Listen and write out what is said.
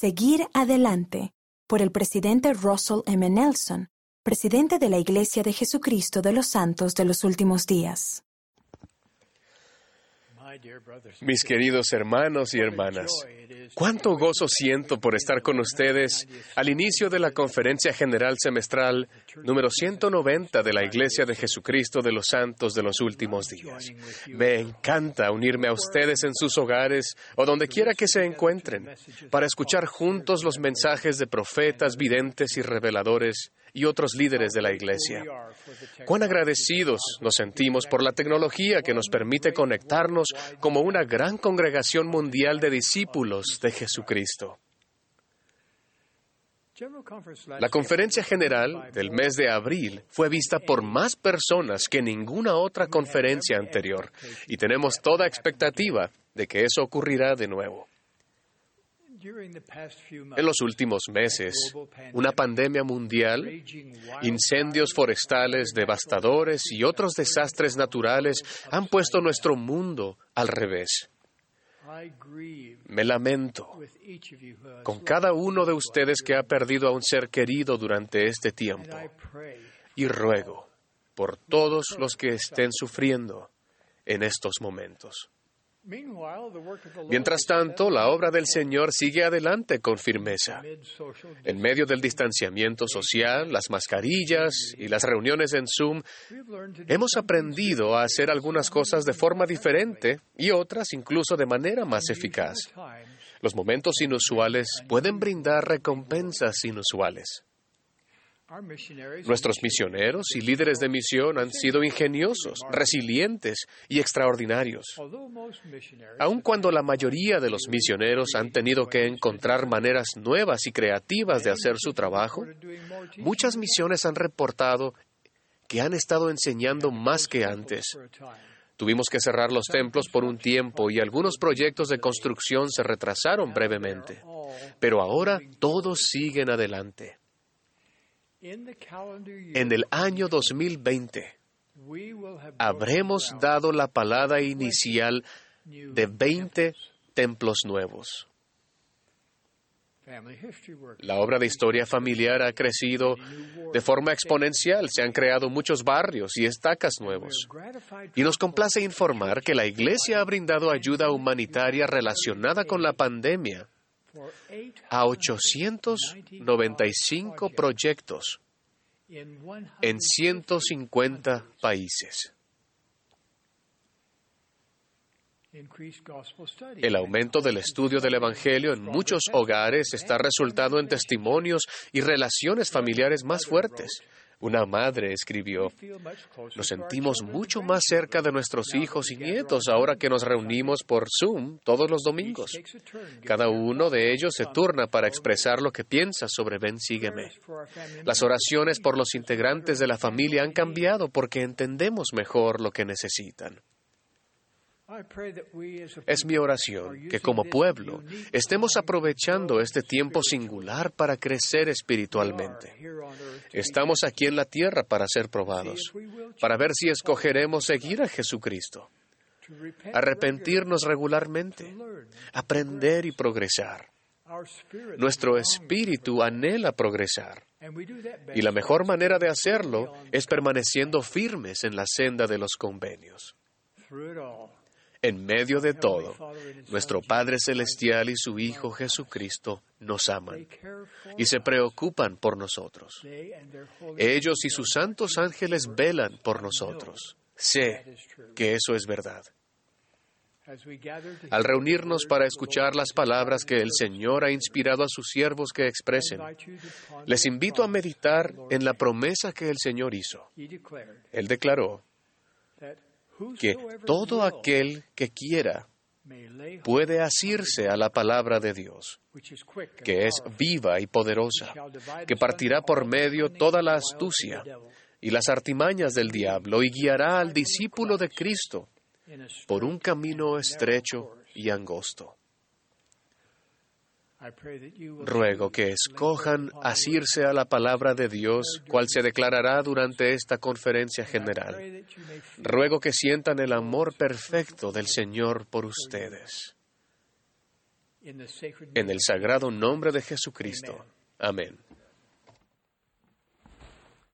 Seguir adelante por el presidente Russell M. Nelson, presidente de la Iglesia de Jesucristo de los Santos de los Últimos Días. Mis queridos hermanos y hermanas, cuánto gozo siento por estar con ustedes al inicio de la Conferencia General Semestral número 190 de la Iglesia de Jesucristo de los Santos de los Últimos Días. Me encanta unirme a ustedes en sus hogares o donde quiera que se encuentren para escuchar juntos los mensajes de profetas, videntes y reveladores y otros líderes de la Iglesia. Cuán agradecidos nos sentimos por la tecnología que nos permite conectarnos como una gran congregación mundial de discípulos de Jesucristo. La conferencia general del mes de abril fue vista por más personas que ninguna otra conferencia anterior y tenemos toda expectativa de que eso ocurrirá de nuevo. En los últimos meses, una pandemia mundial, incendios forestales devastadores y otros desastres naturales han puesto nuestro mundo al revés. Me lamento con cada uno de ustedes que ha perdido a un ser querido durante este tiempo. y ruego por todos los que estén sufriendo en estos momentos. Mientras tanto, la obra del Señor sigue adelante con firmeza. En medio del distanciamiento social, las mascarillas y las reuniones en Zoom, hemos aprendido a hacer algunas cosas de forma diferente y otras incluso de manera más eficaz. Los momentos inusuales pueden brindar recompensas inusuales. Nuestros misioneros y líderes de misión han sido ingeniosos, resilientes y extraordinarios. Aun cuando la mayoría de los misioneros han tenido que encontrar maneras nuevas y creativas de hacer su trabajo, muchas misiones han reportado que han estado enseñando más que antes. Tuvimos que cerrar los templos por un tiempo y algunos proyectos de construcción se retrasaron brevemente, pero ahora todos siguen adelante. En el año 2020 habremos dado la palada inicial de 20 templos. nuevos. La obra de historia familiar ha crecido de forma exponencial, se han creado muchos barrios y estacas nuevos. Y nos complace informar que la Iglesia ha brindado ayuda humanitaria relacionada con la pandemia a 895 proyectos en 150 países. El aumento del estudio del Evangelio en muchos hogares está resultando en testimonios y relaciones familiares más fuertes, una madre escribió, nos sentimos mucho más cerca de nuestros hijos y nietos ahora que nos reunimos por Zoom todos los domingos. Cada uno de ellos se turna para expresar lo que piensa sobre Ven, sígueme. Las oraciones por los integrantes de la familia han cambiado porque entendemos mejor lo que necesitan. Es mi oración que como pueblo estemos aprovechando este tiempo singular para crecer espiritualmente. Estamos aquí en la tierra para ser probados, para ver si escogeremos seguir a Jesucristo, arrepentirnos regularmente, aprender y progresar. Nuestro espíritu anhela progresar. Y la mejor manera de hacerlo es permaneciendo firmes en la senda de los convenios. En medio de todo, nuestro Padre Celestial y su Hijo Jesucristo nos aman y se preocupan por nosotros. Ellos y sus santos ángeles velan por nosotros. Sé que eso es verdad. Al reunirnos para escuchar las palabras que el Señor ha inspirado a sus siervos que expresen, les invito a meditar en la promesa que el Señor hizo. Él declaró, que todo aquel que quiera puede asirse a la palabra de Dios, que es viva y poderosa, que partirá por medio toda la astucia y las artimañas del diablo y guiará al discípulo de Cristo por un camino estrecho y angosto. Ruego que escojan asirse a la palabra de Dios, cual se declarará durante esta conferencia general. Ruego que sientan el amor perfecto del Señor por ustedes. En el sagrado nombre de Jesucristo. Amén.